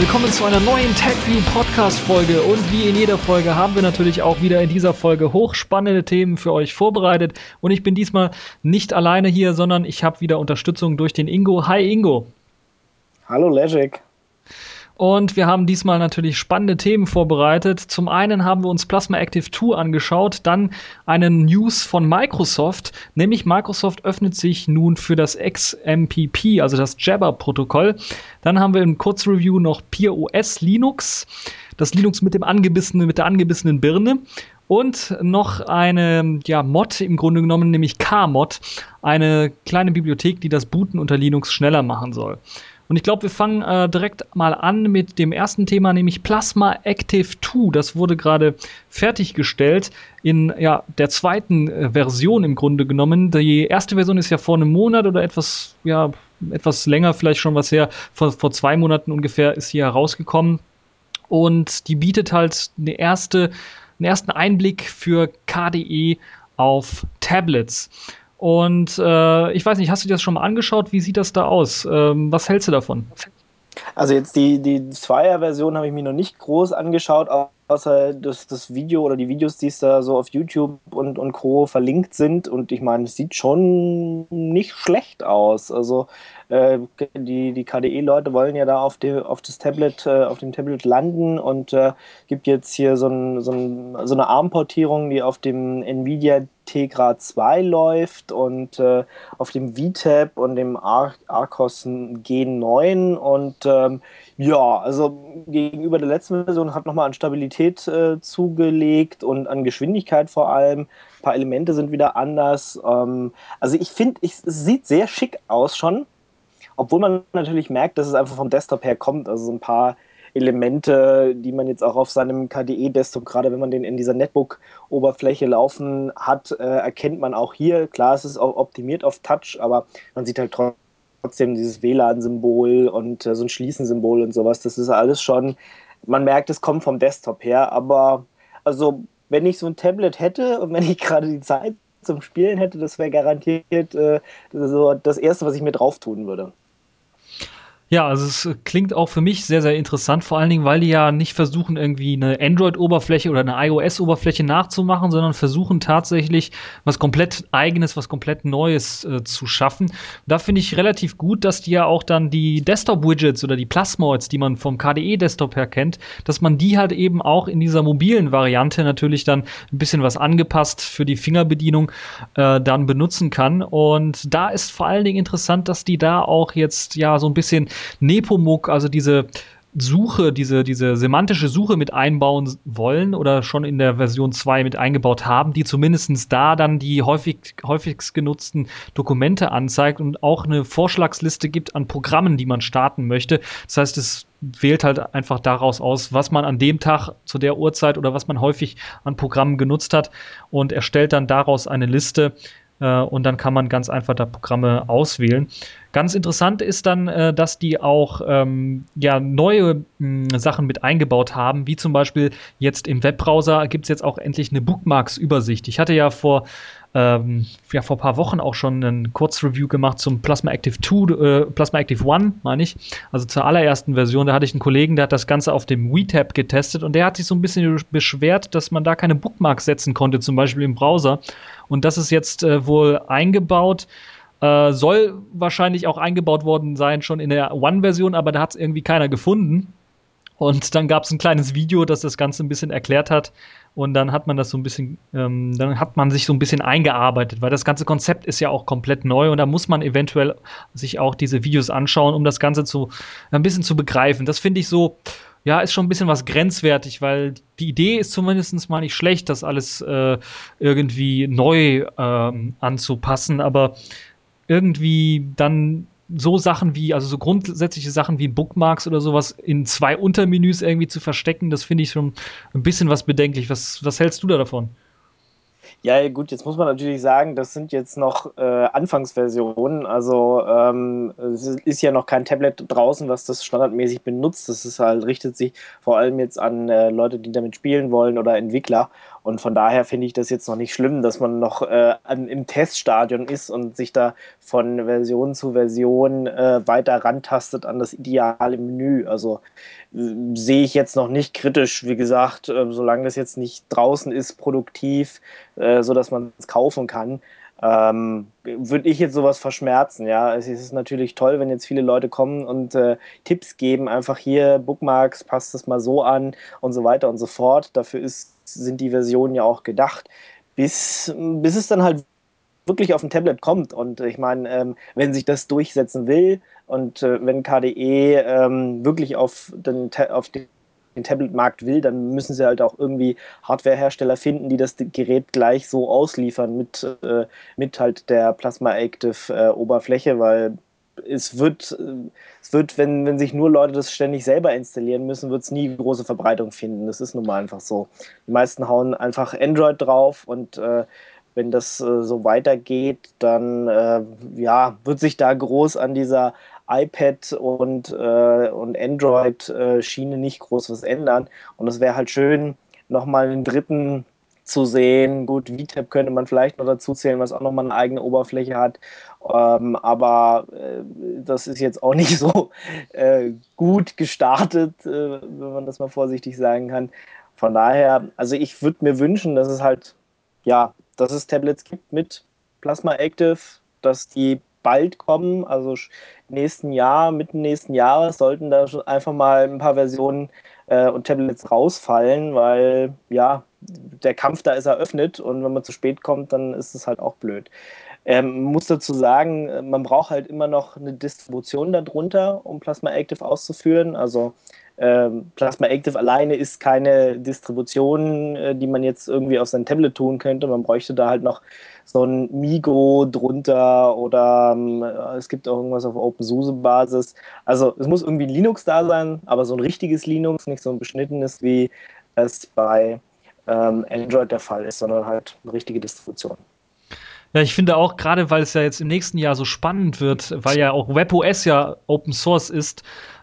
Willkommen zu einer neuen TechView Podcast Folge und wie in jeder Folge haben wir natürlich auch wieder in dieser Folge hochspannende Themen für euch vorbereitet und ich bin diesmal nicht alleine hier, sondern ich habe wieder Unterstützung durch den Ingo. Hi Ingo. Hallo Legic. Und wir haben diesmal natürlich spannende Themen vorbereitet. Zum einen haben wir uns Plasma Active 2 angeschaut, dann einen News von Microsoft, nämlich Microsoft öffnet sich nun für das XMPP, also das Jabber-Protokoll. Dann haben wir im Kurzreview noch Peer OS Linux, das Linux mit dem angebissenen, mit der angebissenen Birne. Und noch eine ja, Mod im Grunde genommen, nämlich K-Mod, eine kleine Bibliothek, die das Booten unter Linux schneller machen soll. Und ich glaube, wir fangen äh, direkt mal an mit dem ersten Thema, nämlich Plasma Active 2. Das wurde gerade fertiggestellt in ja, der zweiten äh, Version im Grunde genommen. Die erste Version ist ja vor einem Monat oder etwas, ja, etwas länger vielleicht schon was her. Vor, vor zwei Monaten ungefähr ist sie herausgekommen. Und die bietet halt eine erste, einen ersten Einblick für KDE auf Tablets. Und äh, ich weiß nicht, hast du dir das schon mal angeschaut? Wie sieht das da aus? Ähm, was hältst du davon? Also jetzt die, die Zweier-Version habe ich mir noch nicht groß angeschaut, außer das, das Video oder die Videos, die es da so auf YouTube und, und Co. verlinkt sind. Und ich meine, es sieht schon nicht schlecht aus. Also äh, die, die KDE-Leute wollen ja da auf, die, auf das Tablet, äh, auf dem Tablet landen und äh, gibt jetzt hier so, ein, so, ein, so eine ARM-Portierung, die auf dem Nvidia Tegra 2 läuft und äh, auf dem VTAP und dem Ar Arcos G9 und ähm, ja, also gegenüber der letzten Version hat nochmal an Stabilität äh, zugelegt und an Geschwindigkeit vor allem. Ein paar Elemente sind wieder anders. Ähm, also ich finde, es sieht sehr schick aus schon. Obwohl man natürlich merkt, dass es einfach vom Desktop her kommt. Also so ein paar Elemente, die man jetzt auch auf seinem KDE-Desktop, gerade wenn man den in dieser Netbook-Oberfläche laufen hat, äh, erkennt man auch hier. Klar, es ist auch optimiert auf Touch, aber man sieht halt trotzdem dieses WLAN-Symbol und äh, so ein Schließen-Symbol und sowas. Das ist alles schon, man merkt, es kommt vom Desktop her, aber also wenn ich so ein Tablet hätte und wenn ich gerade die Zeit zum Spielen hätte, das wäre garantiert äh, so das Erste, was ich mir drauf tun würde. Ja, also es klingt auch für mich sehr, sehr interessant, vor allen Dingen, weil die ja nicht versuchen, irgendwie eine Android-Oberfläche oder eine iOS-Oberfläche nachzumachen, sondern versuchen tatsächlich was komplett eigenes, was komplett Neues äh, zu schaffen. da finde ich relativ gut, dass die ja auch dann die Desktop-Widgets oder die Plasmoids, die man vom KDE-Desktop her kennt, dass man die halt eben auch in dieser mobilen Variante natürlich dann ein bisschen was angepasst für die Fingerbedienung äh, dann benutzen kann. Und da ist vor allen Dingen interessant, dass die da auch jetzt ja so ein bisschen Nepomuk, also diese Suche, diese, diese semantische Suche mit einbauen wollen oder schon in der Version 2 mit eingebaut haben, die zumindest da dann die häufig, häufigst genutzten Dokumente anzeigt und auch eine Vorschlagsliste gibt an Programmen, die man starten möchte. Das heißt, es wählt halt einfach daraus aus, was man an dem Tag zu der Uhrzeit oder was man häufig an Programmen genutzt hat und erstellt dann daraus eine Liste, äh, und dann kann man ganz einfach da Programme auswählen. Ganz interessant ist dann, äh, dass die auch ähm, ja, neue mh, Sachen mit eingebaut haben, wie zum Beispiel jetzt im Webbrowser gibt es jetzt auch endlich eine Bookmarks-Übersicht. Ich hatte ja vor ähm, ja vor ein paar Wochen auch schon ein Kurzreview gemacht zum Plasma Active 2, äh, Plasma Active 1, meine ich, also zur allerersten Version. Da hatte ich einen Kollegen, der hat das Ganze auf dem WeTab getestet und der hat sich so ein bisschen beschwert, dass man da keine Bookmarks setzen konnte, zum Beispiel im Browser. Und das ist jetzt äh, wohl eingebaut. Äh, soll wahrscheinlich auch eingebaut worden sein schon in der One-Version, aber da hat es irgendwie keiner gefunden. Und dann gab es ein kleines Video, das das Ganze ein bisschen erklärt hat. Und dann hat man das so ein bisschen, ähm, dann hat man sich so ein bisschen eingearbeitet, weil das ganze Konzept ist ja auch komplett neu und da muss man eventuell sich auch diese Videos anschauen, um das Ganze zu ein bisschen zu begreifen. Das finde ich so, ja, ist schon ein bisschen was grenzwertig, weil die Idee ist zumindest mal nicht schlecht, das alles äh, irgendwie neu ähm, anzupassen, aber irgendwie dann so Sachen wie, also so grundsätzliche Sachen wie Bookmarks oder sowas in zwei Untermenüs irgendwie zu verstecken, das finde ich schon ein bisschen was bedenklich. Was, was hältst du da davon? Ja, gut, jetzt muss man natürlich sagen, das sind jetzt noch äh, Anfangsversionen. Also ähm, es ist ja noch kein Tablet draußen, was das standardmäßig benutzt. Das ist halt, richtet sich vor allem jetzt an äh, Leute, die damit spielen wollen oder Entwickler. Und von daher finde ich das jetzt noch nicht schlimm, dass man noch äh, im Teststadion ist und sich da von Version zu Version äh, weiter rantastet an das ideale Menü. Also äh, sehe ich jetzt noch nicht kritisch, wie gesagt, äh, solange das jetzt nicht draußen ist, produktiv, äh, sodass man es kaufen kann. Ähm, würde ich jetzt sowas verschmerzen, ja. Es ist natürlich toll, wenn jetzt viele Leute kommen und äh, Tipps geben, einfach hier Bookmarks, passt das mal so an und so weiter und so fort. Dafür ist sind die Versionen ja auch gedacht, bis, bis es dann halt wirklich auf dem Tablet kommt. Und ich meine, ähm, wenn sich das durchsetzen will und äh, wenn KDE ähm, wirklich auf den, auf den Tablet-Markt will, dann müssen sie halt auch irgendwie Hardware-Hersteller finden, die das Gerät gleich so ausliefern mit, äh, mit halt der Plasma Active äh, Oberfläche, weil es wird, es wird wenn, wenn sich nur Leute das ständig selber installieren müssen, wird es nie große Verbreitung finden. Das ist nun mal einfach so. Die meisten hauen einfach Android drauf und äh, wenn das äh, so weitergeht, dann äh, ja, wird sich da groß an dieser iPad und, äh, und Android-Schiene nicht groß was ändern. Und es wäre halt schön, nochmal einen dritten zu sehen. Gut, VTAP könnte man vielleicht noch dazu zählen, was auch nochmal eine eigene Oberfläche hat. Ähm, aber äh, das ist jetzt auch nicht so äh, gut gestartet, äh, wenn man das mal vorsichtig sagen kann. Von daher, also ich würde mir wünschen, dass es halt, ja, dass es Tablets gibt mit Plasma Active, dass die bald kommen, also nächsten Jahr, mitten nächsten Jahres sollten da schon einfach mal ein paar Versionen äh, und Tablets rausfallen, weil ja, der Kampf da ist eröffnet und wenn man zu spät kommt, dann ist es halt auch blöd. Ähm, muss dazu sagen, man braucht halt immer noch eine Distribution darunter, um Plasma Active auszuführen. Also ähm, Plasma Active alleine ist keine Distribution, äh, die man jetzt irgendwie auf sein Tablet tun könnte. Man bräuchte da halt noch so ein Migo drunter oder ähm, es gibt auch irgendwas auf OpenSUSE-Basis. Also es muss irgendwie Linux da sein, aber so ein richtiges Linux, nicht so ein beschnittenes, wie es bei ähm, Android der Fall ist, sondern halt eine richtige Distribution. Ja, ich finde auch, gerade weil es ja jetzt im nächsten Jahr so spannend wird, weil ja auch WebOS ja Open Source ist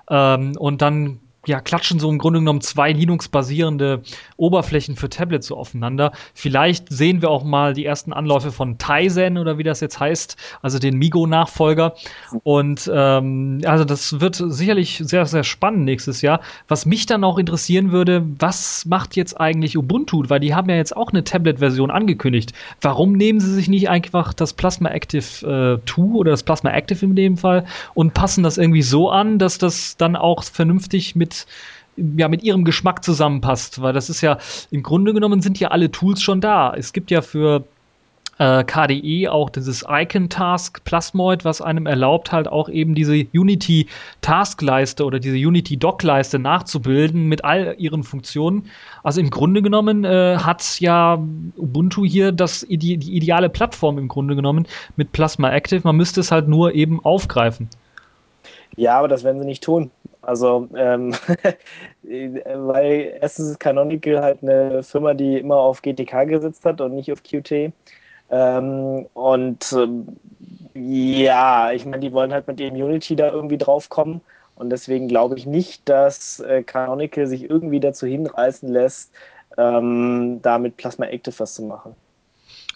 ähm, und dann ja, klatschen so im Grunde genommen zwei Linux-basierende Oberflächen für Tablets so aufeinander. Vielleicht sehen wir auch mal die ersten Anläufe von Tizen oder wie das jetzt heißt, also den Migo-Nachfolger. Und ähm, also das wird sicherlich sehr, sehr spannend nächstes Jahr. Was mich dann auch interessieren würde, was macht jetzt eigentlich Ubuntu? Weil die haben ja jetzt auch eine Tablet-Version angekündigt. Warum nehmen sie sich nicht einfach das Plasma Active äh, 2 oder das Plasma Active in dem Fall und passen das irgendwie so an, dass das dann auch vernünftig mit ja, mit ihrem Geschmack zusammenpasst, weil das ist ja, im Grunde genommen sind ja alle Tools schon da. Es gibt ja für äh, KDE auch dieses Icon Task Plasmoid, was einem erlaubt, halt auch eben diese Unity Taskleiste oder diese Unity Doc-Leiste nachzubilden mit all ihren Funktionen. Also im Grunde genommen äh, hat ja Ubuntu hier das, die, die ideale Plattform im Grunde genommen mit Plasma Active. Man müsste es halt nur eben aufgreifen. Ja, aber das werden sie nicht tun. Also, ähm, weil erstens ist Canonical halt eine Firma, die immer auf GTK gesetzt hat und nicht auf Qt. Ähm, und ähm, ja, ich meine, die wollen halt mit ihrem Unity da irgendwie draufkommen. Und deswegen glaube ich nicht, dass äh, Canonical sich irgendwie dazu hinreißen lässt, ähm, da mit Plasma Active was zu machen.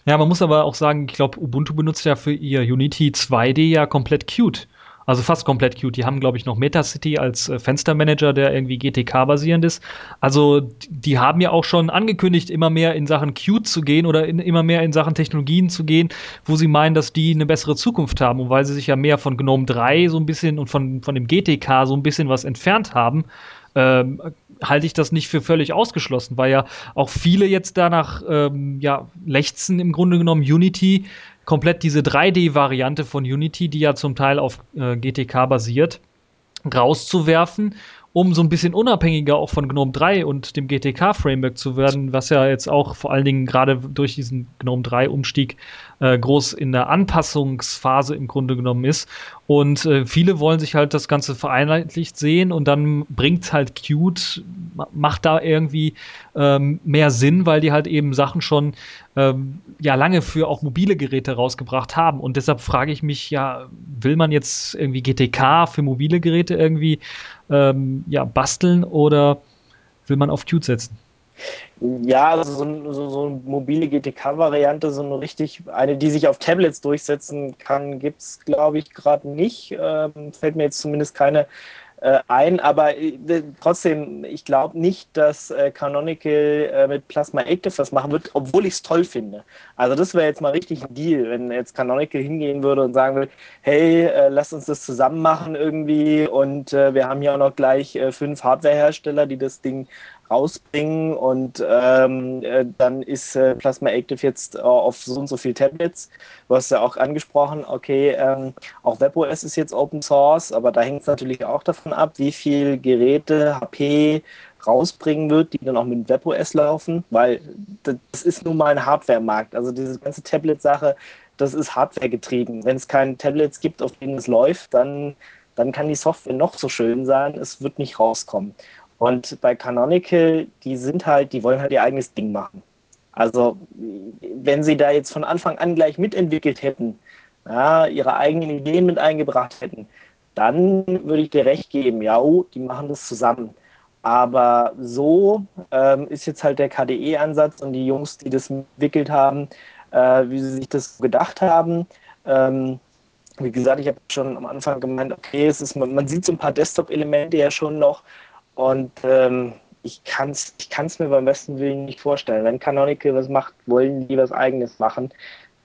Ja, man muss aber auch sagen, ich glaube, Ubuntu benutzt ja für ihr Unity 2D ja komplett Qt. Also fast komplett Qt. Die haben, glaube ich, noch Metacity als äh, Fenstermanager, der irgendwie GTK-basierend ist. Also die haben ja auch schon angekündigt, immer mehr in Sachen Qt zu gehen oder in, immer mehr in Sachen Technologien zu gehen, wo sie meinen, dass die eine bessere Zukunft haben. Und weil sie sich ja mehr von GNOME 3 so ein bisschen und von, von dem GTK so ein bisschen was entfernt haben, ähm, halte ich das nicht für völlig ausgeschlossen, weil ja auch viele jetzt danach ähm, ja, lechzen im Grunde genommen Unity komplett diese 3D-Variante von Unity, die ja zum Teil auf äh, GTK basiert, rauszuwerfen, um so ein bisschen unabhängiger auch von GNOME 3 und dem GTK-Framework zu werden, was ja jetzt auch vor allen Dingen gerade durch diesen GNOME 3-Umstieg äh, groß in der Anpassungsphase im Grunde genommen ist. Und äh, viele wollen sich halt das Ganze vereinheitlicht sehen und dann bringt halt Qt, macht da irgendwie ähm, mehr Sinn, weil die halt eben Sachen schon ähm, ja lange für auch mobile Geräte rausgebracht haben. Und deshalb frage ich mich, ja, will man jetzt irgendwie GTK für mobile Geräte irgendwie ähm, ja, basteln oder will man auf Qt setzen? Ja, also so, so, so eine mobile GTK-Variante, so eine richtig, eine, die sich auf Tablets durchsetzen kann, gibt es, glaube ich, gerade nicht. Ähm, fällt mir jetzt zumindest keine äh, ein, aber äh, trotzdem, ich glaube nicht, dass äh, Canonical äh, mit Plasma Active was machen wird, obwohl ich es toll finde. Also das wäre jetzt mal richtig ein Deal, wenn jetzt Canonical hingehen würde und sagen würde, hey, äh, lass uns das zusammen machen irgendwie und äh, wir haben hier auch noch gleich fünf Hardwarehersteller, die das Ding rausbringen und ähm, äh, dann ist äh, Plasma Active jetzt äh, auf so und so viele Tablets. Du hast ja auch angesprochen, okay, ähm, auch WebOS ist jetzt Open Source, aber da hängt es natürlich auch davon ab, wie viele Geräte HP rausbringen wird, die dann auch mit WebOS laufen, weil das ist nun mal ein Hardware-Markt. Also diese ganze Tablet-Sache, das ist Hardware getrieben. Wenn es keine Tablets gibt, auf denen es läuft, dann dann kann die Software noch so schön sein, es wird nicht rauskommen. Und bei Canonical, die sind halt, die wollen halt ihr eigenes Ding machen. Also, wenn sie da jetzt von Anfang an gleich mitentwickelt hätten, ja, ihre eigenen Ideen mit eingebracht hätten, dann würde ich dir recht geben, ja, oh, die machen das zusammen. Aber so ähm, ist jetzt halt der KDE-Ansatz und die Jungs, die das entwickelt haben, äh, wie sie sich das gedacht haben. Ähm, wie gesagt, ich habe schon am Anfang gemeint, okay, es ist, man, man sieht so ein paar Desktop-Elemente ja schon noch, und ähm, ich kann es ich kann's mir beim besten Willen nicht vorstellen. Wenn Canonical was macht, wollen die was Eigenes machen.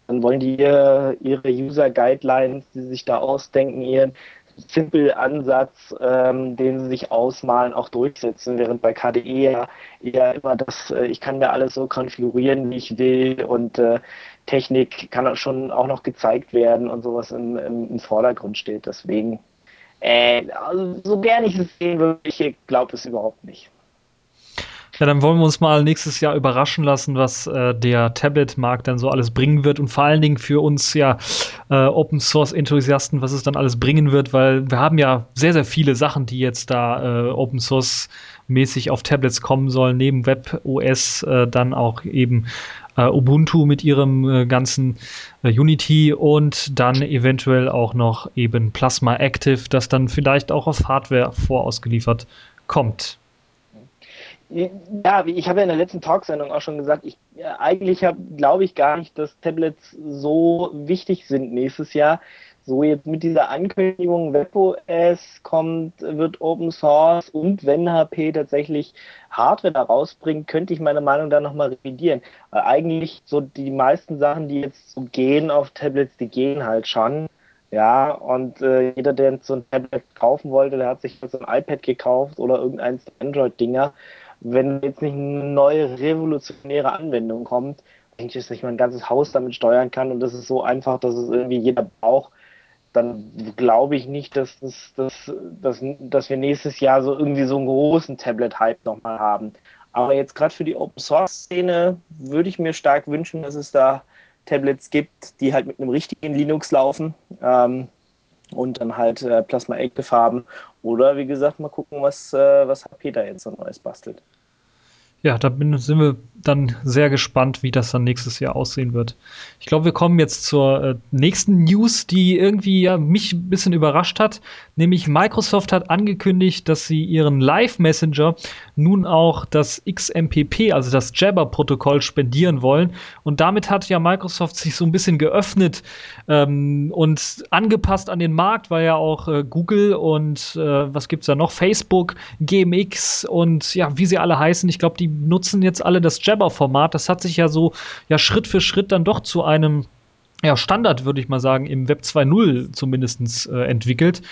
Dann wollen die ihre, ihre User Guidelines, die sich da ausdenken, ihren simple Ansatz, ähm, den sie sich ausmalen, auch durchsetzen, während bei KDE ja eher immer das, äh, ich kann mir alles so konfigurieren, wie ich will und äh, Technik kann auch schon auch noch gezeigt werden und sowas im, im, im Vordergrund steht. Deswegen äh, also so gern ich es sehen würde, ich glaube es überhaupt nicht. Ja, dann wollen wir uns mal nächstes Jahr überraschen lassen, was äh, der Tablet-Markt dann so alles bringen wird und vor allen Dingen für uns ja äh, Open Source Enthusiasten, was es dann alles bringen wird, weil wir haben ja sehr, sehr viele Sachen, die jetzt da äh, Open Source mäßig auf Tablets kommen sollen, neben WebOS äh, dann auch eben äh, Ubuntu mit ihrem äh, ganzen äh, Unity und dann eventuell auch noch eben Plasma Active, das dann vielleicht auch auf Hardware vorausgeliefert kommt. Ja, ich habe ja in der letzten Talksendung auch schon gesagt, ich äh, eigentlich glaube ich gar nicht, dass Tablets so wichtig sind nächstes Jahr so jetzt mit dieser Ankündigung, WebOS kommt, wird Open Source und wenn HP tatsächlich Hardware da rausbringt, könnte ich meine Meinung da nochmal revidieren. Weil eigentlich so die meisten Sachen, die jetzt so gehen auf Tablets, die gehen halt schon. Ja, und äh, jeder, der so ein Tablet kaufen wollte, der hat sich jetzt ein iPad gekauft oder irgendein Android-Dinger. Wenn jetzt nicht eine neue revolutionäre Anwendung kommt, denke ich, dass ich mein ganzes Haus damit steuern kann und das ist so einfach, dass es irgendwie jeder braucht dann glaube ich nicht, dass, das, dass, dass, dass wir nächstes Jahr so irgendwie so einen großen Tablet-Hype nochmal haben. Aber jetzt gerade für die Open-Source-Szene würde ich mir stark wünschen, dass es da Tablets gibt, die halt mit einem richtigen Linux laufen ähm, und dann halt äh, Plasma Active haben. Oder wie gesagt, mal gucken, was, äh, was HP da jetzt so Neues bastelt. Ja, da bin, sind wir dann sehr gespannt, wie das dann nächstes Jahr aussehen wird. Ich glaube, wir kommen jetzt zur äh, nächsten News, die irgendwie ja mich ein bisschen überrascht hat. Nämlich Microsoft hat angekündigt, dass sie ihren Live Messenger nun auch das XMPP, also das Jabber-Protokoll, spendieren wollen. Und damit hat ja Microsoft sich so ein bisschen geöffnet ähm, und angepasst an den Markt, weil ja auch äh, Google und äh, was gibt's da noch? Facebook, GMX und ja, wie sie alle heißen. Ich glaube, die nutzen jetzt alle das Jabber-Format. Das hat sich ja so ja Schritt für Schritt dann doch zu einem ja, Standard, würde ich mal sagen, im Web 2.0 zumindest äh, entwickelt.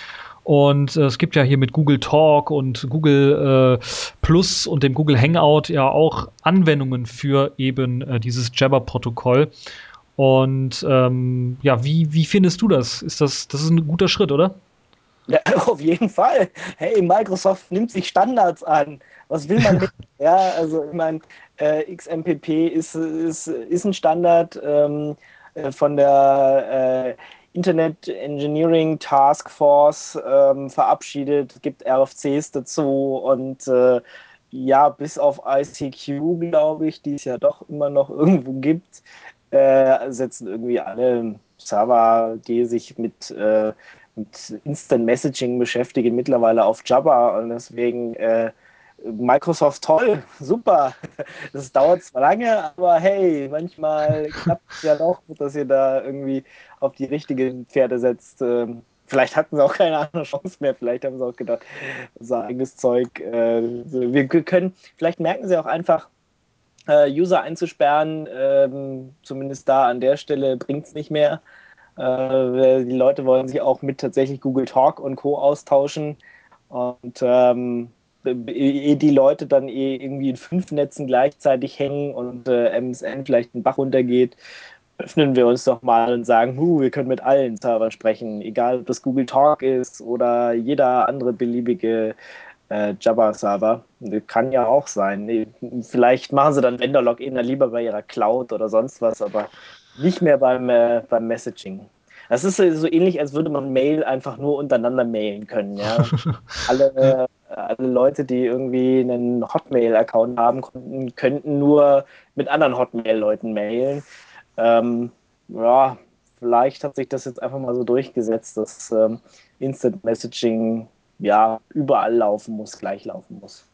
Und äh, es gibt ja hier mit Google Talk und Google äh, Plus und dem Google Hangout ja auch Anwendungen für eben äh, dieses Jabber-Protokoll. Und ähm, ja, wie, wie findest du das? Ist das, das ist ein guter Schritt, oder? Ja, auf jeden Fall. Hey, Microsoft nimmt sich Standards an. Was will man mit? ja, also ich meine, äh, XMPP ist, ist, ist ein Standard ähm, äh, von der äh, Internet Engineering Task Force ähm, verabschiedet. Gibt RFCs dazu und äh, ja, bis auf ICQ, glaube ich, die es ja doch immer noch irgendwo gibt, äh, setzen irgendwie alle Server, die sich mit äh, mit Instant Messaging beschäftigen, mittlerweile auf Jabba und deswegen äh, Microsoft toll, super. Das dauert zwar lange, aber hey, manchmal klappt es ja doch, dass ihr da irgendwie auf die richtigen Pferde setzt. Ähm, vielleicht hatten sie auch keine andere Chance mehr. Vielleicht haben sie auch gedacht, unser eigenes Zeug. Äh, wir können, vielleicht merken sie auch einfach, äh, User einzusperren, ähm, zumindest da an der Stelle bringt es nicht mehr. Äh, die Leute wollen sich auch mit tatsächlich Google Talk und Co. austauschen. Und ähm, ehe die Leute dann eh irgendwie in fünf Netzen gleichzeitig hängen und äh, MSN vielleicht einen Bach runtergeht, öffnen wir uns doch mal und sagen, huh, wir können mit allen Servern sprechen, egal ob das Google Talk ist oder jeder andere beliebige äh, Jabba-Server. Kann ja auch sein. Vielleicht machen sie dann Vendor-Login lieber bei ihrer Cloud oder sonst was, aber nicht mehr beim, äh, beim Messaging. Das ist so ähnlich, als würde man Mail einfach nur untereinander mailen können. Ja? alle, alle Leute, die irgendwie einen Hotmail-Account haben, konnten, könnten nur mit anderen Hotmail-Leuten mailen. Ähm, ja, vielleicht hat sich das jetzt einfach mal so durchgesetzt, dass ähm, Instant Messaging ja überall laufen muss, gleich laufen muss.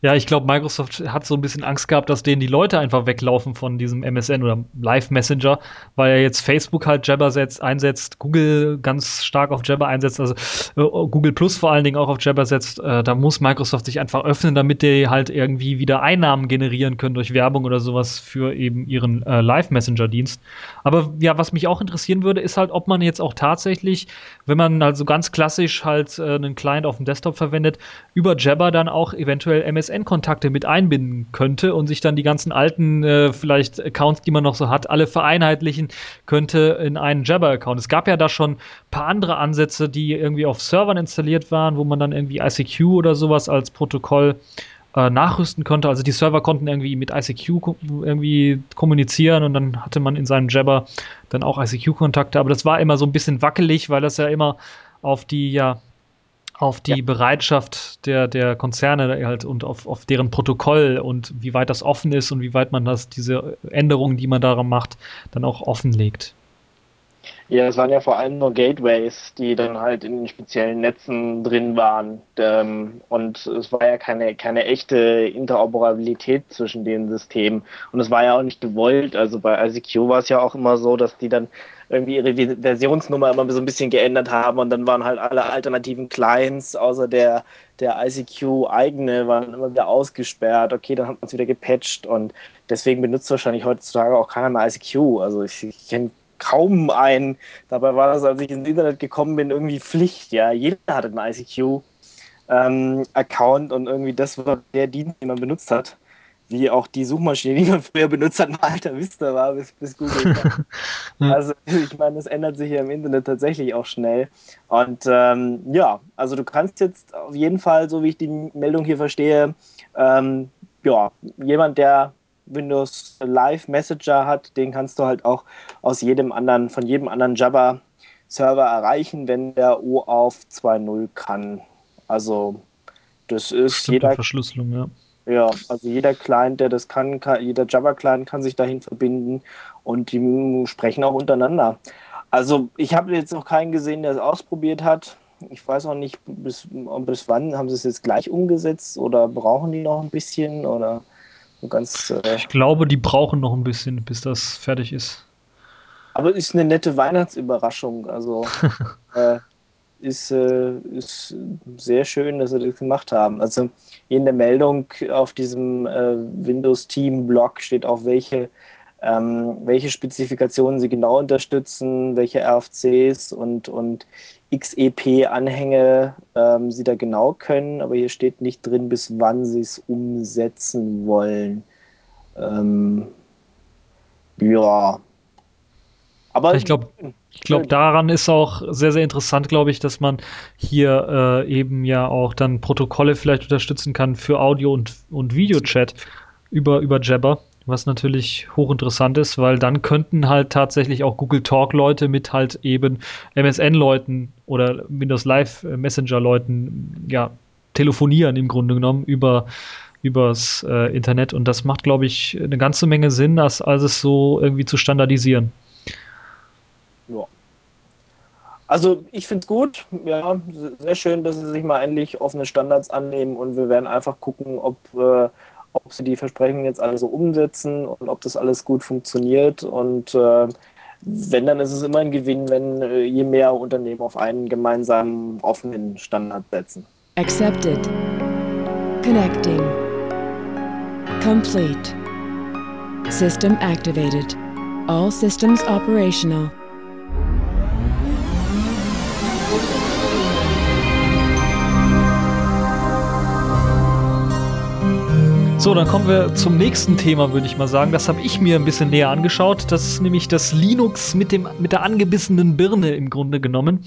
Ja, ich glaube, Microsoft hat so ein bisschen Angst gehabt, dass denen die Leute einfach weglaufen von diesem MSN oder Live Messenger, weil er jetzt Facebook halt Jabber setzt, einsetzt, Google ganz stark auf Jabber einsetzt, also äh, Google Plus vor allen Dingen auch auf Jabber setzt. Äh, da muss Microsoft sich einfach öffnen, damit die halt irgendwie wieder Einnahmen generieren können durch Werbung oder sowas für eben ihren äh, Live Messenger Dienst. Aber ja, was mich auch interessieren würde, ist halt, ob man jetzt auch tatsächlich, wenn man also ganz klassisch halt äh, einen Client auf dem Desktop verwendet, über Jabber dann auch eventuell MSN MSN-Kontakte mit einbinden könnte und sich dann die ganzen alten, äh, vielleicht Accounts, die man noch so hat, alle vereinheitlichen könnte in einen Jabber-Account. Es gab ja da schon ein paar andere Ansätze, die irgendwie auf Servern installiert waren, wo man dann irgendwie ICQ oder sowas als Protokoll äh, nachrüsten konnte. Also die Server konnten irgendwie mit ICQ irgendwie kommunizieren und dann hatte man in seinem Jabber dann auch ICQ-Kontakte. Aber das war immer so ein bisschen wackelig, weil das ja immer auf die ja auf die ja. Bereitschaft der, der Konzerne halt und auf, auf deren Protokoll und wie weit das offen ist und wie weit man das, diese Änderungen, die man daran macht, dann auch offenlegt. Ja, es waren ja vor allem nur Gateways, die dann halt in den speziellen Netzen drin waren. Ähm, und es war ja keine, keine echte Interoperabilität zwischen den Systemen. Und es war ja auch nicht gewollt. Also bei ICQ war es ja auch immer so, dass die dann irgendwie ihre Versionsnummer immer so ein bisschen geändert haben und dann waren halt alle alternativen Clients außer der, der ICQ eigene waren immer wieder ausgesperrt. Okay, dann hat man es wieder gepatcht und deswegen benutzt wahrscheinlich heutzutage auch keiner mehr ICQ. Also ich, ich kenne kaum einen. Dabei war das, als ich ins Internet gekommen bin, irgendwie Pflicht. Ja, jeder hatte einen ICQ-Account ähm, und irgendwie das war der Dienst, den man benutzt hat wie auch die Suchmaschine, die man früher benutzt hat, mal Alter Vista war, bis, bis Google kam. Also ich meine, das ändert sich ja im Internet tatsächlich auch schnell. Und ähm, ja, also du kannst jetzt auf jeden Fall, so wie ich die Meldung hier verstehe, ähm, ja, jemand, der Windows Live Messenger hat, den kannst du halt auch aus jedem anderen, von jedem anderen Java Server erreichen, wenn der O auf 2.0 kann. Also das ist Bestimmte jeder Verschlüsselung, ja ja, also jeder Client, der das kann, kann jeder Java-Client kann sich dahin verbinden und die sprechen auch untereinander. Also ich habe jetzt noch keinen gesehen, der es ausprobiert hat. Ich weiß auch nicht, bis, bis wann haben sie es jetzt gleich umgesetzt oder brauchen die noch ein bisschen oder ganz. Äh ich glaube, die brauchen noch ein bisschen, bis das fertig ist. Aber ist eine nette Weihnachtsüberraschung. Also äh, ist, äh, ist sehr schön, dass sie das gemacht haben. Also in der Meldung auf diesem äh, Windows-Team-Blog steht auch, welche, ähm, welche Spezifikationen sie genau unterstützen, welche RFCs und, und XEP-Anhänge ähm, sie da genau können, aber hier steht nicht drin, bis wann sie es umsetzen wollen. Ähm, ja. Aber ich glaube, ich glaube, daran ist auch sehr, sehr interessant, glaube ich, dass man hier äh, eben ja auch dann Protokolle vielleicht unterstützen kann für Audio- und, und Videochat über, über Jabber, was natürlich hochinteressant ist, weil dann könnten halt tatsächlich auch Google Talk-Leute mit halt eben MSN-Leuten oder Windows Live Messenger-Leuten ja telefonieren im Grunde genommen über übers äh, Internet und das macht, glaube ich, eine ganze Menge Sinn, das alles so irgendwie zu standardisieren. Also ich finde es gut, ja, sehr schön, dass sie sich mal endlich offene Standards annehmen und wir werden einfach gucken, ob, äh, ob sie die Versprechen jetzt alle so umsetzen und ob das alles gut funktioniert. Und äh, wenn, dann ist es immer ein Gewinn, wenn äh, je mehr Unternehmen auf einen gemeinsamen offenen Standard setzen. Accepted. Connecting. Complete. System activated. All systems operational. So, dann kommen wir zum nächsten Thema, würde ich mal sagen. Das habe ich mir ein bisschen näher angeschaut. Das ist nämlich das Linux mit, dem, mit der angebissenen Birne im Grunde genommen.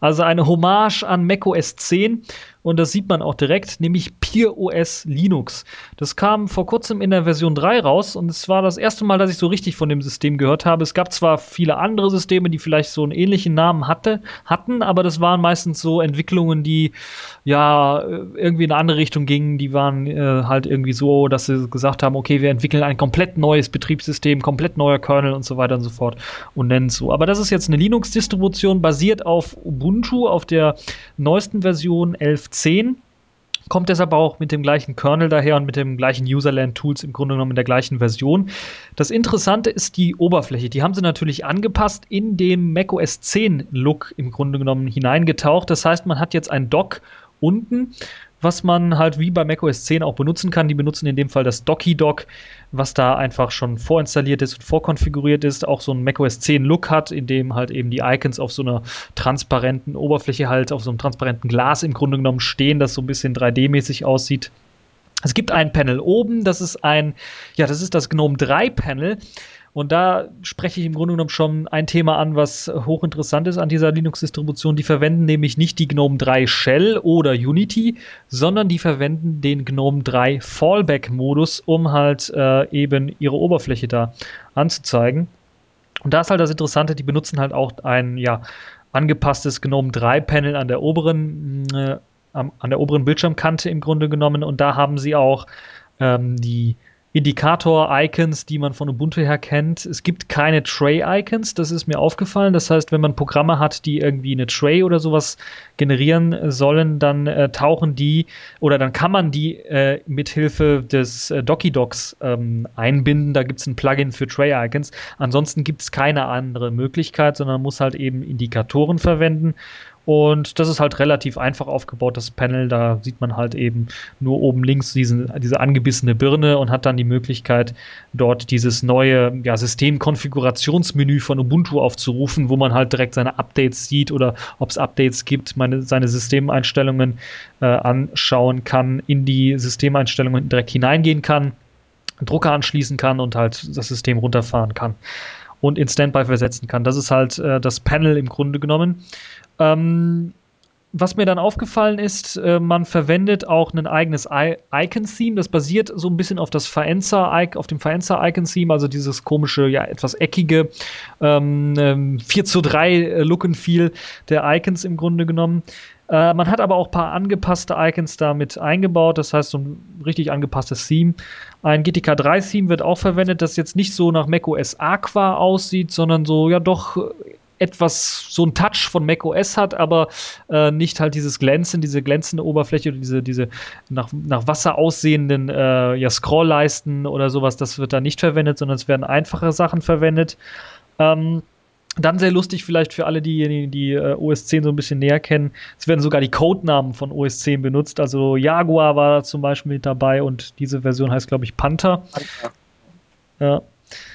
Also eine Hommage an macOS 10 und das sieht man auch direkt, nämlich Peer OS Linux. Das kam vor kurzem in der Version 3 raus und es war das erste Mal, dass ich so richtig von dem System gehört habe. Es gab zwar viele andere Systeme, die vielleicht so einen ähnlichen Namen hatte, hatten, aber das waren meistens so Entwicklungen, die ja irgendwie in eine andere Richtung gingen. Die waren äh, halt irgendwie so, dass sie gesagt haben, okay, wir entwickeln ein komplett neues Betriebssystem, komplett neuer Kernel und so weiter und so fort und nennen es so. Aber das ist jetzt eine Linux-Distribution basiert auf Ubuntu, auf der neuesten Version 11 10 kommt deshalb auch mit dem gleichen Kernel daher und mit dem gleichen Userland-Tools im Grunde genommen in der gleichen Version. Das Interessante ist die Oberfläche. Die haben sie natürlich angepasst in den macOS 10 Look im Grunde genommen hineingetaucht. Das heißt, man hat jetzt ein Dock unten was man halt wie bei macOS 10 auch benutzen kann. Die benutzen in dem Fall das Docky-Dock, was da einfach schon vorinstalliert ist und vorkonfiguriert ist, auch so ein macOS 10 Look hat, in dem halt eben die Icons auf so einer transparenten Oberfläche halt, auf so einem transparenten Glas im Grunde genommen stehen, das so ein bisschen 3D-mäßig aussieht. Es gibt ein Panel oben, das ist ein, ja, das ist das GNOME 3 Panel. Und da spreche ich im Grunde genommen schon ein Thema an, was hochinteressant ist an dieser Linux-Distribution. Die verwenden nämlich nicht die GNOME 3 Shell oder Unity, sondern die verwenden den GNOME 3 Fallback-Modus, um halt äh, eben ihre Oberfläche da anzuzeigen. Und da ist halt das Interessante, die benutzen halt auch ein ja, angepasstes GNOME 3 Panel an der oberen, äh, an der oberen Bildschirmkante im Grunde genommen. Und da haben sie auch ähm, die Indikator-Icons, die man von Ubuntu her kennt. Es gibt keine Tray-Icons, das ist mir aufgefallen. Das heißt, wenn man Programme hat, die irgendwie eine Tray oder sowas generieren sollen, dann äh, tauchen die oder dann kann man die äh, mithilfe des äh, DokiDocs ähm, einbinden. Da gibt es ein Plugin für Tray-Icons. Ansonsten gibt es keine andere Möglichkeit, sondern man muss halt eben Indikatoren verwenden. Und das ist halt relativ einfach aufgebaut, das Panel. Da sieht man halt eben nur oben links diesen, diese angebissene Birne und hat dann die Möglichkeit, dort dieses neue ja, Systemkonfigurationsmenü von Ubuntu aufzurufen, wo man halt direkt seine Updates sieht oder ob es Updates gibt, meine, seine Systemeinstellungen äh, anschauen kann, in die Systemeinstellungen direkt hineingehen kann, Drucker anschließen kann und halt das System runterfahren kann und in Standby versetzen kann. Das ist halt äh, das Panel im Grunde genommen. Ähm, was mir dann aufgefallen ist, äh, man verwendet auch ein eigenes Icon-Theme. Das basiert so ein bisschen auf das Faenza, auf dem Faenza Icon-Theme, also dieses komische, ja, etwas eckige ähm, 4 ähm, zu 3 äh, Look and Feel der Icons im Grunde genommen. Äh, man hat aber auch ein paar angepasste Icons damit eingebaut, das heißt so ein richtig angepasstes Theme. Ein GTK 3 Theme wird auch verwendet, das jetzt nicht so nach macOS Aqua aussieht, sondern so ja doch etwas so ein Touch von macOS hat, aber äh, nicht halt dieses Glänzen, diese glänzende Oberfläche oder diese, diese nach, nach Wasser aussehenden äh, ja, Scrollleisten oder sowas, das wird da nicht verwendet, sondern es werden einfache Sachen verwendet. Ähm, dann sehr lustig vielleicht für alle diejenigen, die äh, OS 10 so ein bisschen näher kennen. Es werden sogar die Codenamen von OS 10 benutzt. Also Jaguar war zum Beispiel mit dabei und diese Version heißt, glaube ich, Panther. Panther. Ja.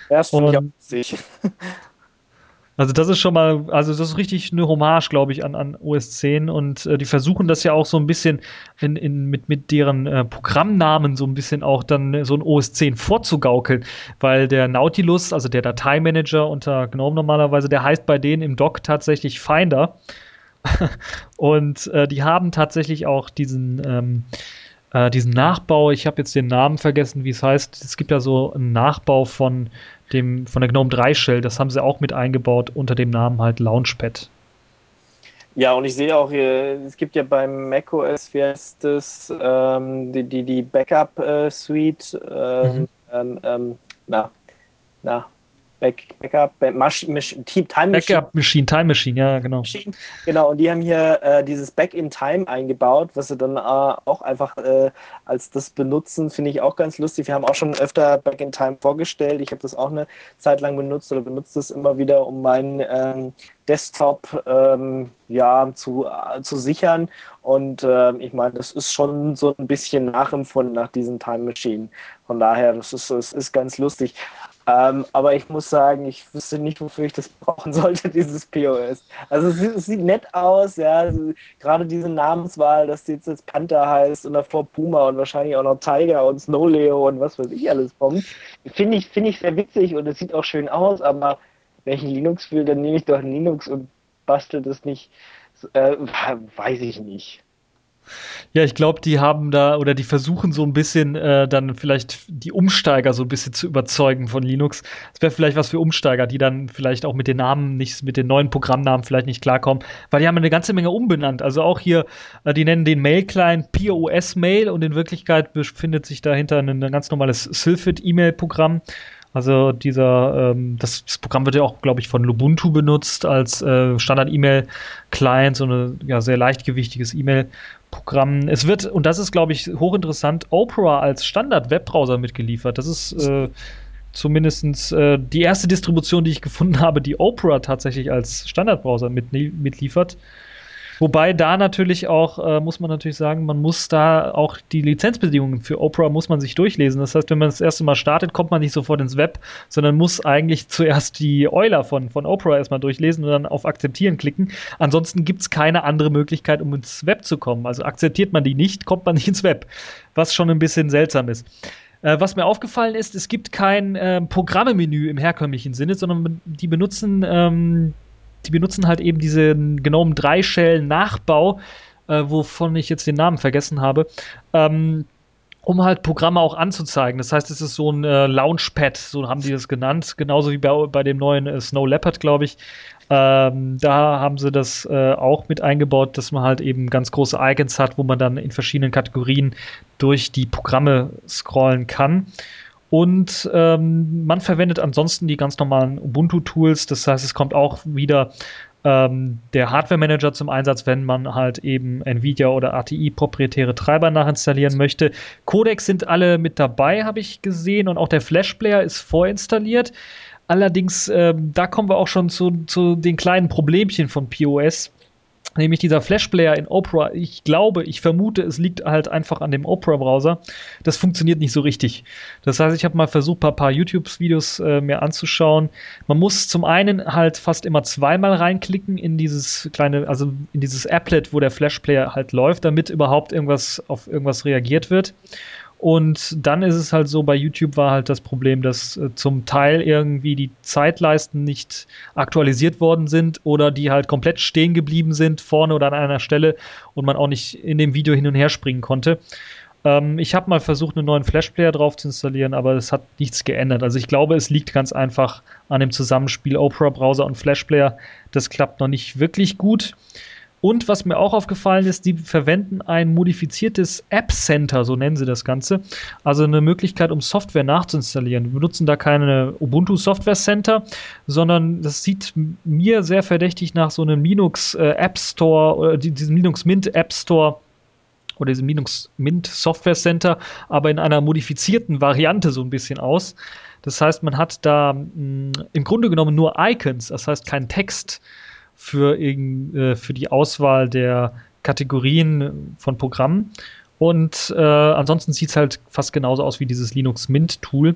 Das finde ich auch lustig. Also das ist schon mal, also das ist richtig eine Hommage, glaube ich, an, an OS 10 und äh, die versuchen das ja auch so ein bisschen in, in, mit, mit deren äh, Programmnamen so ein bisschen auch dann so ein OS 10 vorzugaukeln, weil der Nautilus, also der Dateimanager unter GNOME normalerweise, der heißt bei denen im Dock tatsächlich Finder und äh, die haben tatsächlich auch diesen ähm, äh, diesen Nachbau, ich habe jetzt den Namen vergessen, wie es heißt. Es gibt ja so einen Nachbau von dem, von der GNOME 3 Shell, das haben sie auch mit eingebaut unter dem Namen halt Launchpad. Ja, und ich sehe auch hier, es gibt ja beim macOS, wie heißt das, ähm, die, die, die Backup-Suite, äh, ähm, mhm. ähm, ähm, na, na, Back, Backup, Back, Time Machine. Backup Machine, Time Machine, ja, genau. Machine. Genau, und die haben hier äh, dieses Back in Time eingebaut, was sie dann äh, auch einfach äh, als das benutzen, finde ich auch ganz lustig. Wir haben auch schon öfter Back in Time vorgestellt. Ich habe das auch eine Zeit lang benutzt oder benutze das immer wieder, um meinen ähm, Desktop ähm, ja, zu, äh, zu sichern. Und äh, ich meine, das ist schon so ein bisschen nachempfunden nach diesen Time Machine. Von daher, das ist, das ist ganz lustig. Ähm, aber ich muss sagen, ich wüsste nicht, wofür ich das brauchen sollte, dieses POS. Also es sieht, es sieht nett aus, ja. Also, gerade diese Namenswahl, dass jetzt, jetzt Panther heißt und davor Puma und wahrscheinlich auch noch Tiger und Snow Leo und was weiß ich alles kommt. Finde ich, finde ich sehr witzig und es sieht auch schön aus, aber wenn ich Linux will, dann nehme ich doch Linux und bastel das nicht. Äh, weiß ich nicht. Ja, ich glaube, die haben da oder die versuchen so ein bisschen äh, dann vielleicht die Umsteiger so ein bisschen zu überzeugen von Linux. Das wäre vielleicht was für Umsteiger, die dann vielleicht auch mit den Namen nicht, mit den neuen Programmnamen vielleicht nicht klarkommen, weil die haben eine ganze Menge umbenannt. Also auch hier, äh, die nennen den Mail-Client POS Mail und in Wirklichkeit befindet sich dahinter ein, ein ganz normales Sylphid-E-Mail-Programm. Also dieser, ähm, das, das, Programm wird ja auch, glaube ich, von Lubuntu benutzt als äh, Standard-E-Mail-Client, so ein ja, sehr leichtgewichtiges E-Mail-Programm. Es wird, und das ist, glaube ich, hochinteressant, Opera als Standard-Webbrowser mitgeliefert. Das ist äh, zumindest äh, die erste Distribution, die ich gefunden habe, die Opera tatsächlich als Standardbrowser mit, mitliefert. Wobei da natürlich auch, äh, muss man natürlich sagen, man muss da auch die Lizenzbedingungen für Opera muss man sich durchlesen. Das heißt, wenn man das erste Mal startet, kommt man nicht sofort ins Web, sondern muss eigentlich zuerst die Euler von, von Opera erstmal durchlesen und dann auf Akzeptieren klicken. Ansonsten gibt es keine andere Möglichkeit, um ins Web zu kommen. Also akzeptiert man die nicht, kommt man nicht ins Web. Was schon ein bisschen seltsam ist äh, was mir aufgefallen ist, es gibt kein äh, Programmemenü im herkömmlichen Sinne, sondern die benutzen ähm, die benutzen halt eben diesen GNOME 3 Shell Nachbau, äh, wovon ich jetzt den Namen vergessen habe, ähm, um halt Programme auch anzuzeigen. Das heißt, es ist so ein äh, Launchpad, so haben die das genannt, genauso wie bei, bei dem neuen äh, Snow Leopard, glaube ich. Ähm, da haben sie das äh, auch mit eingebaut, dass man halt eben ganz große Icons hat, wo man dann in verschiedenen Kategorien durch die Programme scrollen kann. Und ähm, man verwendet ansonsten die ganz normalen Ubuntu-Tools. Das heißt, es kommt auch wieder ähm, der Hardware-Manager zum Einsatz, wenn man halt eben NVIDIA oder ATI proprietäre Treiber nachinstallieren möchte. Codecs sind alle mit dabei, habe ich gesehen, und auch der Flash-Player ist vorinstalliert. Allerdings, ähm, da kommen wir auch schon zu, zu den kleinen Problemchen von POS nämlich dieser Flash-Player in Opera. Ich glaube, ich vermute, es liegt halt einfach an dem Opera-Browser. Das funktioniert nicht so richtig. Das heißt, ich habe mal versucht, ein paar, paar YouTube-Videos äh, mir anzuschauen. Man muss zum einen halt fast immer zweimal reinklicken in dieses kleine, also in dieses Applet, wo der Flash-Player halt läuft, damit überhaupt irgendwas auf irgendwas reagiert wird. Und dann ist es halt so, bei YouTube war halt das Problem, dass äh, zum Teil irgendwie die Zeitleisten nicht aktualisiert worden sind oder die halt komplett stehen geblieben sind, vorne oder an einer Stelle und man auch nicht in dem Video hin und her springen konnte. Ähm, ich habe mal versucht, einen neuen Flash-Player drauf zu installieren, aber es hat nichts geändert. Also ich glaube, es liegt ganz einfach an dem Zusammenspiel Opera-Browser und Flash-Player. Das klappt noch nicht wirklich gut. Und was mir auch aufgefallen ist, die verwenden ein modifiziertes App Center, so nennen sie das Ganze. Also eine Möglichkeit, um Software nachzuinstallieren. Wir benutzen da keine Ubuntu Software Center, sondern das sieht mir sehr verdächtig nach so einem Linux äh, App Store oder diesem Linux Mint App Store oder diesem Linux Mint Software Center, aber in einer modifizierten Variante so ein bisschen aus. Das heißt, man hat da mh, im Grunde genommen nur Icons, das heißt kein Text für, äh, für die Auswahl der Kategorien von Programmen. Und äh, ansonsten sieht es halt fast genauso aus wie dieses Linux Mint Tool.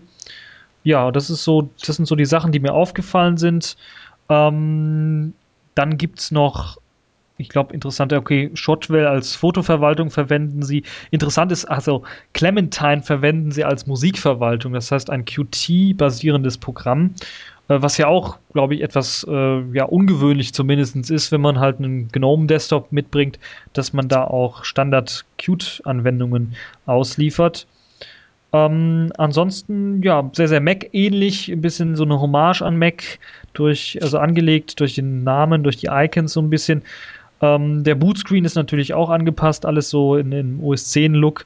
Ja, das ist so, das sind so die Sachen, die mir aufgefallen sind. Ähm, dann gibt es noch, ich glaube, interessant, okay, Shotwell als Fotoverwaltung verwenden sie. Interessant ist, also Clementine verwenden sie als Musikverwaltung, das heißt ein Qt-basierendes Programm. Äh, was ja auch, glaube ich, etwas äh, ja, ungewöhnlich zumindest ist, wenn man halt einen GNOME-Desktop mitbringt, dass man da auch Standard-Qt-Anwendungen ausliefert. Ähm, ansonsten, ja, sehr, sehr Mac-ähnlich, ein bisschen so eine Hommage an Mac, durch, also angelegt durch den Namen, durch die Icons so ein bisschen. Ähm, der Bootscreen ist natürlich auch angepasst, alles so in den OS 10-Look.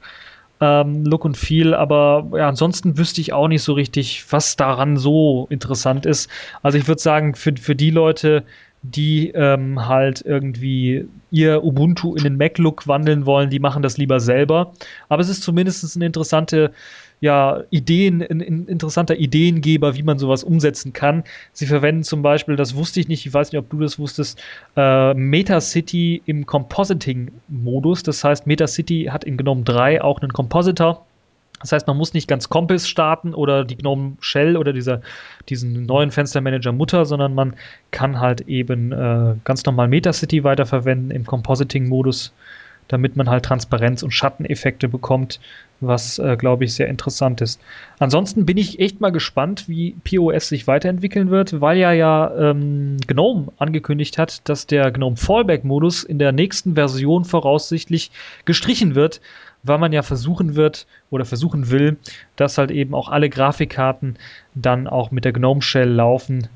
ähm, Look und Feel, aber ja, ansonsten wüsste ich auch nicht so richtig, was daran so interessant ist. Also ich würde sagen, für, für die Leute, die ähm, halt irgendwie ihr Ubuntu in den Mac-Look wandeln wollen, die machen das lieber selber. Aber es ist zumindest eine interessante ja, Ideen, ein, ein, interessanter Ideengeber, wie man sowas umsetzen kann. Sie verwenden zum Beispiel, das wusste ich nicht, ich weiß nicht, ob du das wusstest, äh, MetaCity im Compositing-Modus. Das heißt, MetaCity hat in GNOME 3 auch einen Compositor. Das heißt, man muss nicht ganz Compass starten oder die GNOME Shell oder dieser, diesen neuen Fenstermanager Mutter, sondern man kann halt eben äh, ganz normal MetaCity weiterverwenden im Compositing-Modus damit man halt Transparenz und Schatteneffekte bekommt, was, äh, glaube ich, sehr interessant ist. Ansonsten bin ich echt mal gespannt, wie POS sich weiterentwickeln wird, weil ja ja ähm, GNOME angekündigt hat, dass der GNOME Fallback-Modus in der nächsten Version voraussichtlich gestrichen wird, weil man ja versuchen wird oder versuchen will, dass halt eben auch alle Grafikkarten dann auch mit der GNOME Shell laufen,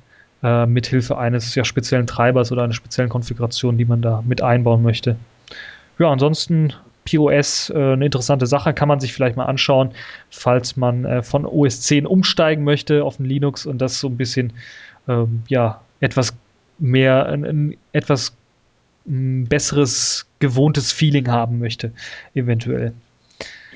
äh, mithilfe eines ja speziellen Treibers oder einer speziellen Konfiguration, die man da mit einbauen möchte. Ja, ansonsten POS äh, eine interessante Sache, kann man sich vielleicht mal anschauen, falls man äh, von OS 10 umsteigen möchte auf den Linux und das so ein bisschen ähm, ja etwas mehr ein, ein etwas ein besseres gewohntes Feeling haben möchte, eventuell.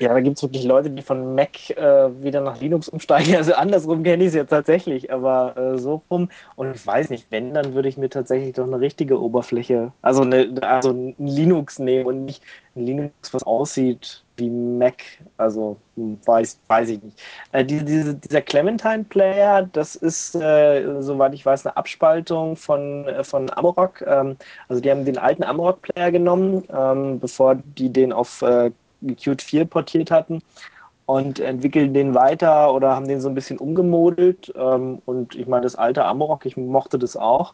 Ja, da gibt es wirklich Leute, die von Mac äh, wieder nach Linux umsteigen. Also andersrum kenne ich es ja tatsächlich, aber äh, so rum. Und ich weiß nicht, wenn, dann würde ich mir tatsächlich doch eine richtige Oberfläche, also, eine, also ein Linux nehmen und nicht ein Linux, was aussieht wie Mac. Also hm, weiß, weiß ich nicht. Äh, die, diese, dieser Clementine Player, das ist, äh, soweit ich weiß, eine Abspaltung von, äh, von Amarok. Ähm, also die haben den alten Amarok Player genommen, ähm, bevor die den auf äh, Qt 4 portiert hatten und entwickeln den weiter oder haben den so ein bisschen umgemodelt. Ähm, und ich meine, das alte Amarok, ich mochte das auch.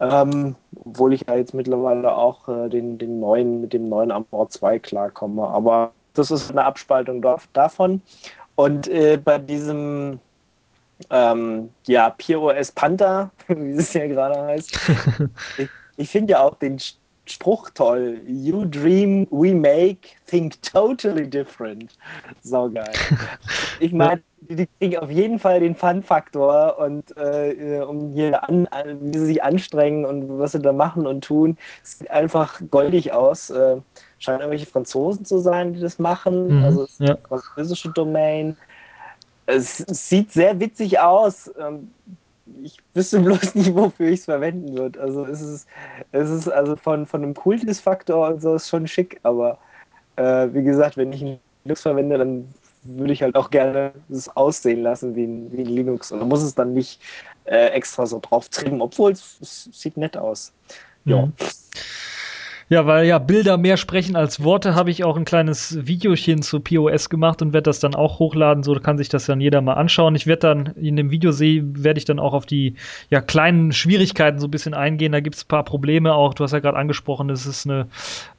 Ähm, obwohl ich ja jetzt mittlerweile auch äh, den, den neuen, mit dem neuen Amarok 2 klarkomme. Aber das ist eine Abspaltung davon. Und äh, bei diesem ähm, ja, POS Panther, wie es ja gerade heißt, ich, ich finde ja auch den Spruch toll. You dream, we make, think totally different. So geil. Ich meine, die kriegen auf jeden Fall den Fun-Faktor und äh, um hier an, wie sie sich anstrengen und was sie da machen und tun, sieht einfach goldig aus. Äh, scheinen irgendwelche Franzosen zu sein, die das machen. Mhm, also es ist ja. eine französische Domain. Es, es, sieht sehr witzig aus. Ähm, ich wüsste bloß nicht, wofür ich es verwenden würde. Also es ist, es ist also von, von einem Kultusfaktor und so ist schon schick, aber äh, wie gesagt, wenn ich ein Linux verwende, dann würde ich halt auch gerne es aussehen lassen wie ein, wie ein Linux. Und da muss es dann nicht äh, extra so drauf trimmen, obwohl es, es sieht nett aus. Ja. Mhm. Ja, weil ja Bilder mehr sprechen als Worte, habe ich auch ein kleines Videochen zu POS gemacht und werde das dann auch hochladen. So kann sich das dann jeder mal anschauen. Ich werde dann in dem Video sehen, werde ich dann auch auf die ja, kleinen Schwierigkeiten so ein bisschen eingehen. Da gibt es ein paar Probleme auch. Du hast ja gerade angesprochen, das ist eine,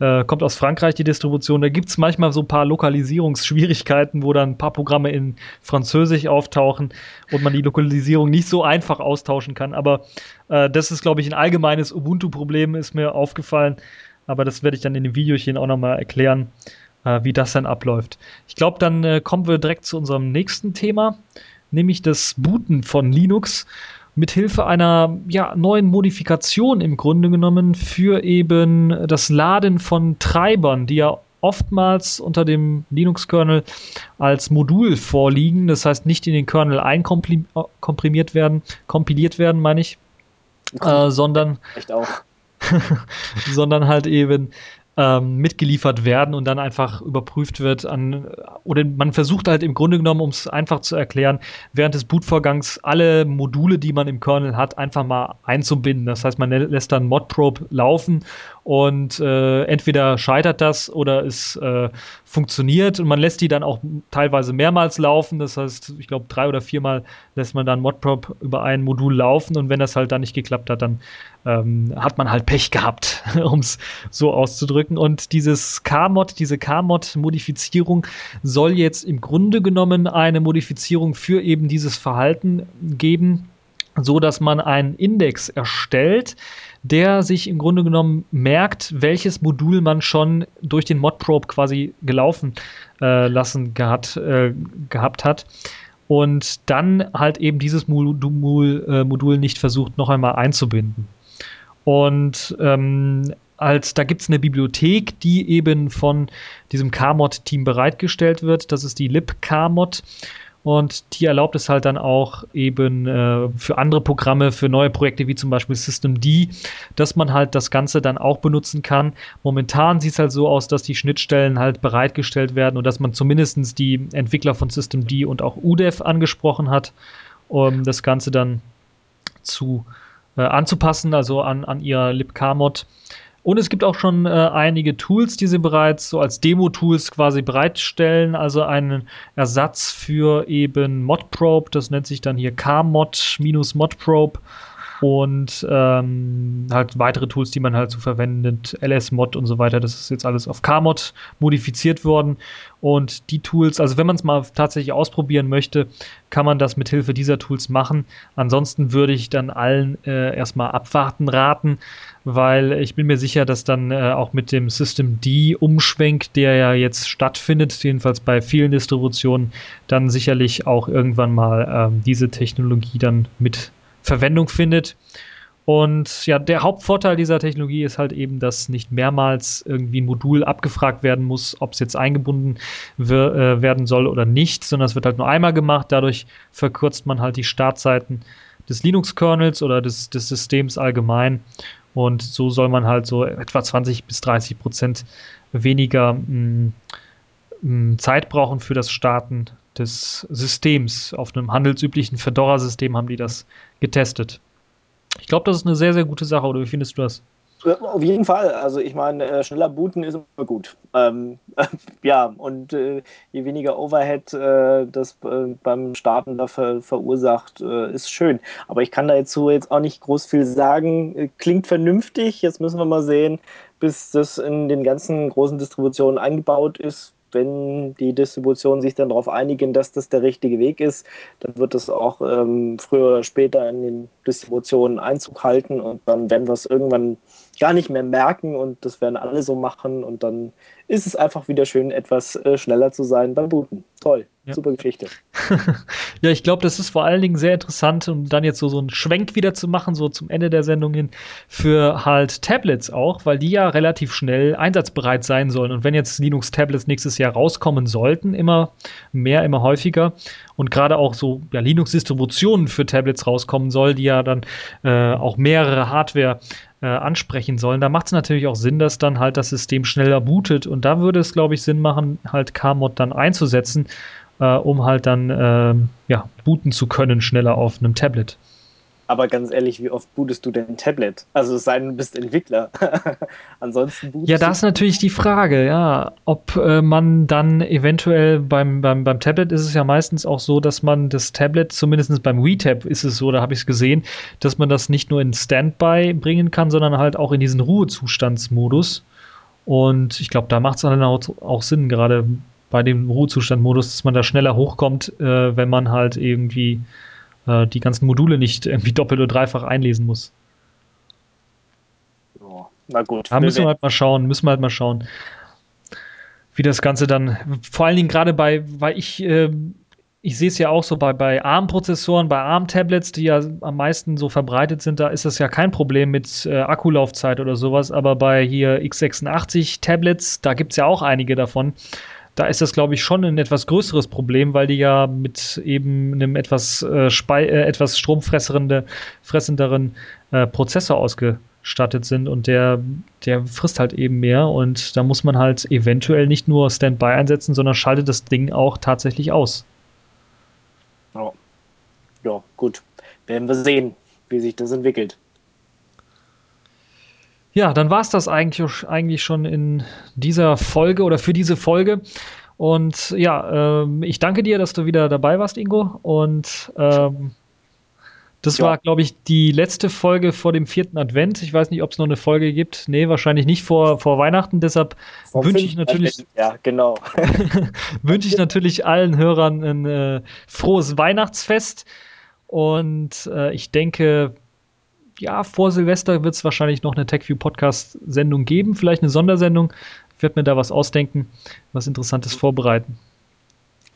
äh, kommt aus Frankreich die Distribution. Da gibt es manchmal so ein paar Lokalisierungsschwierigkeiten, wo dann ein paar Programme in Französisch auftauchen und man die Lokalisierung nicht so einfach austauschen kann. Aber äh, das ist, glaube ich, ein allgemeines Ubuntu-Problem, ist mir aufgefallen. Aber das werde ich dann in dem Videochen auch nochmal erklären, äh, wie das dann abläuft. Ich glaube, dann äh, kommen wir direkt zu unserem nächsten Thema, nämlich das Booten von Linux. Mit Hilfe einer ja, neuen Modifikation im Grunde genommen für eben das Laden von Treibern, die ja oftmals unter dem Linux-Kernel als Modul vorliegen, das heißt nicht in den Kernel einkomprimiert werden, kompiliert werden, meine ich, äh, sondern Echt auch. sondern halt eben ähm, mitgeliefert werden und dann einfach überprüft wird an, oder man versucht halt im Grunde genommen, um es einfach zu erklären, während des Bootvorgangs alle Module, die man im Kernel hat, einfach mal einzubinden. Das heißt, man lässt dann Modprobe laufen und äh, entweder scheitert das oder es äh, funktioniert und man lässt die dann auch teilweise mehrmals laufen. Das heißt, ich glaube, drei oder viermal lässt man dann Modprop über ein Modul laufen und wenn das halt dann nicht geklappt hat, dann ähm, hat man halt Pech gehabt, um es so auszudrücken. Und dieses K-Mod, diese K-Mod-Modifizierung soll jetzt im Grunde genommen eine Modifizierung für eben dieses Verhalten geben so dass man einen Index erstellt, der sich im Grunde genommen merkt, welches Modul man schon durch den Modprobe quasi gelaufen äh, lassen gehabt, äh, gehabt hat und dann halt eben dieses Modul, äh, Modul nicht versucht noch einmal einzubinden. Und ähm, als da gibt es eine Bibliothek, die eben von diesem KMod-Team bereitgestellt wird. Das ist die libkmod. Und die erlaubt es halt dann auch eben äh, für andere Programme, für neue Projekte wie zum Beispiel Systemd, dass man halt das Ganze dann auch benutzen kann. Momentan sieht es halt so aus, dass die Schnittstellen halt bereitgestellt werden und dass man zumindest die Entwickler von Systemd und auch UDEV angesprochen hat, um das Ganze dann zu äh, anzupassen, also an, an ihr libkmod. Und es gibt auch schon äh, einige Tools, die sie bereits so als Demo-Tools quasi bereitstellen. Also einen Ersatz für eben Modprobe. Das nennt sich dann hier kmod-modprobe und ähm, halt weitere Tools, die man halt so verwendet, LSMod und so weiter. Das ist jetzt alles auf KMod modifiziert worden. Und die Tools, also wenn man es mal tatsächlich ausprobieren möchte, kann man das mit Hilfe dieser Tools machen. Ansonsten würde ich dann allen äh, erstmal abwarten raten, weil ich bin mir sicher, dass dann äh, auch mit dem System D-Umschwenk, der ja jetzt stattfindet, jedenfalls bei vielen Distributionen, dann sicherlich auch irgendwann mal ähm, diese Technologie dann mit Verwendung findet. Und ja, der Hauptvorteil dieser Technologie ist halt eben, dass nicht mehrmals irgendwie ein Modul abgefragt werden muss, ob es jetzt eingebunden äh, werden soll oder nicht, sondern es wird halt nur einmal gemacht. Dadurch verkürzt man halt die Startzeiten des Linux-Kernels oder des, des Systems allgemein. Und so soll man halt so etwa 20 bis 30 Prozent weniger mm, mm, Zeit brauchen für das Starten des Systems. Auf einem handelsüblichen Fedora-System haben die das getestet. Ich glaube, das ist eine sehr, sehr gute Sache, oder wie findest du das? Auf jeden Fall. Also ich meine, äh, schneller booten ist immer gut. Ähm, ja, und äh, je weniger Overhead äh, das äh, beim Starten da ver verursacht, äh, ist schön. Aber ich kann dazu jetzt auch nicht groß viel sagen. Äh, klingt vernünftig. Jetzt müssen wir mal sehen, bis das in den ganzen großen Distributionen eingebaut ist, wenn die Distributionen sich dann darauf einigen, dass das der richtige Weg ist, dann wird das auch ähm, früher oder später in den Distributionen Einzug halten und dann werden wir es irgendwann gar nicht mehr merken und das werden alle so machen und dann ist es einfach wieder schön, etwas äh, schneller zu sein beim Booten. Toll, ja. super Geschichte. ja, ich glaube, das ist vor allen Dingen sehr interessant, um dann jetzt so, so einen Schwenk wieder zu machen, so zum Ende der Sendung hin, für halt Tablets auch, weil die ja relativ schnell einsatzbereit sein sollen. Und wenn jetzt Linux-Tablets nächstes Jahr rauskommen sollten, immer mehr, immer häufiger, und gerade auch so ja, Linux-Distributionen für Tablets rauskommen soll, die ja dann äh, auch mehrere Hardware äh, ansprechen sollen, da macht es natürlich auch Sinn, dass dann halt das System schneller bootet und da würde es, glaube ich, Sinn machen, halt Kmod dann einzusetzen, äh, um halt dann äh, ja, booten zu können schneller auf einem Tablet. Aber ganz ehrlich, wie oft bootest du denn ein Tablet? Also es sei denn, du bist Entwickler. Ansonsten bootest Ja, da ist natürlich die Frage, ja, ob äh, man dann eventuell beim, beim, beim Tablet ist es ja meistens auch so, dass man das Tablet, zumindest beim WeTab ist es so, da habe ich es gesehen, dass man das nicht nur in Standby bringen kann, sondern halt auch in diesen Ruhezustandsmodus. Und ich glaube, da macht es dann auch, auch Sinn, gerade bei dem Ruhezustandmodus, dass man da schneller hochkommt, äh, wenn man halt irgendwie äh, die ganzen Module nicht irgendwie doppelt oder dreifach einlesen muss. Oh, na gut. Da müssen wir halt mal schauen, müssen wir halt mal schauen, wie das Ganze dann, vor allen Dingen gerade bei, weil ich, äh, ich sehe es ja auch so bei, bei ARM-Prozessoren, bei ARM-Tablets, die ja am meisten so verbreitet sind, da ist das ja kein Problem mit äh, Akkulaufzeit oder sowas, aber bei hier x86-Tablets, da gibt es ja auch einige davon da ist das, glaube ich, schon ein etwas größeres Problem, weil die ja mit eben einem etwas, äh, äh, etwas stromfressenderen äh, Prozessor ausgestattet sind und der, der frisst halt eben mehr und da muss man halt eventuell nicht nur Standby einsetzen, sondern schaltet das Ding auch tatsächlich aus. Ja, ja gut. Werden wir sehen, wie sich das entwickelt. Ja, dann war es das eigentlich, eigentlich schon in dieser Folge oder für diese Folge. Und ja, ähm, ich danke dir, dass du wieder dabei warst, Ingo. Und ähm, das ja. war, glaube ich, die letzte Folge vor dem vierten Advent. Ich weiß nicht, ob es noch eine Folge gibt. Nee, wahrscheinlich nicht vor, vor Weihnachten. Deshalb wünsche ich natürlich. Ja, genau. wünsche ich natürlich allen Hörern ein äh, frohes Weihnachtsfest. Und äh, ich denke, ja, vor Silvester wird es wahrscheinlich noch eine TechView Podcast-Sendung geben, vielleicht eine Sondersendung. Ich werde mir da was ausdenken, was Interessantes vorbereiten.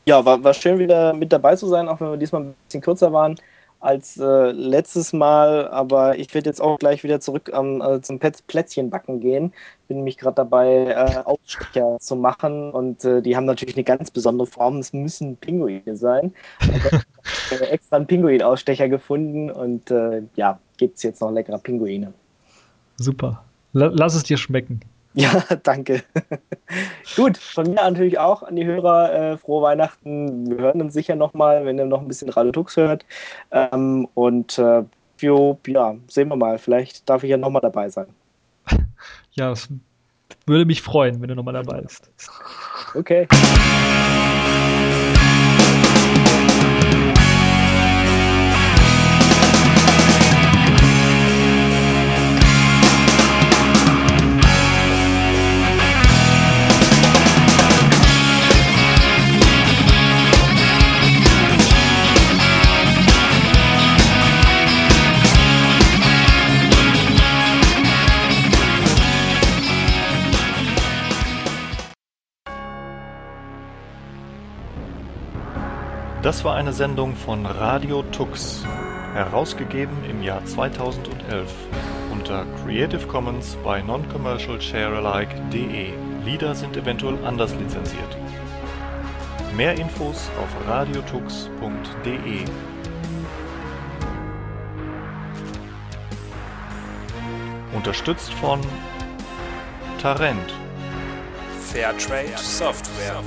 Ja, war, war schön wieder mit dabei zu sein, auch wenn wir diesmal ein bisschen kürzer waren als äh, letztes Mal, aber ich werde jetzt auch gleich wieder zurück ähm, äh, zum Plätzchenbacken gehen. Bin nämlich gerade dabei, äh, Ausstecher zu machen und äh, die haben natürlich eine ganz besondere Form. Es müssen Pinguine sein. Ich habe äh, extra einen Pinguin-Ausstecher gefunden und äh, ja, gibt es jetzt noch leckere Pinguine. Super. Lass es dir schmecken. Ja, danke. Gut, von mir natürlich auch an die Hörer äh, frohe Weihnachten. Wir hören uns sicher nochmal, wenn ihr noch ein bisschen Radio Tux hört. Ähm, und äh, jo, ja, sehen wir mal. Vielleicht darf ich ja nochmal dabei sein. Ja, es würde mich freuen, wenn du nochmal dabei bist. Okay. Das war eine Sendung von Radio Tux, herausgegeben im Jahr 2011 unter Creative Commons bei Non-Commercial Sharealike.de. Lieder sind eventuell anders lizenziert. Mehr Infos auf radiotux.de. Unterstützt von Tarent. Fairtrade Software.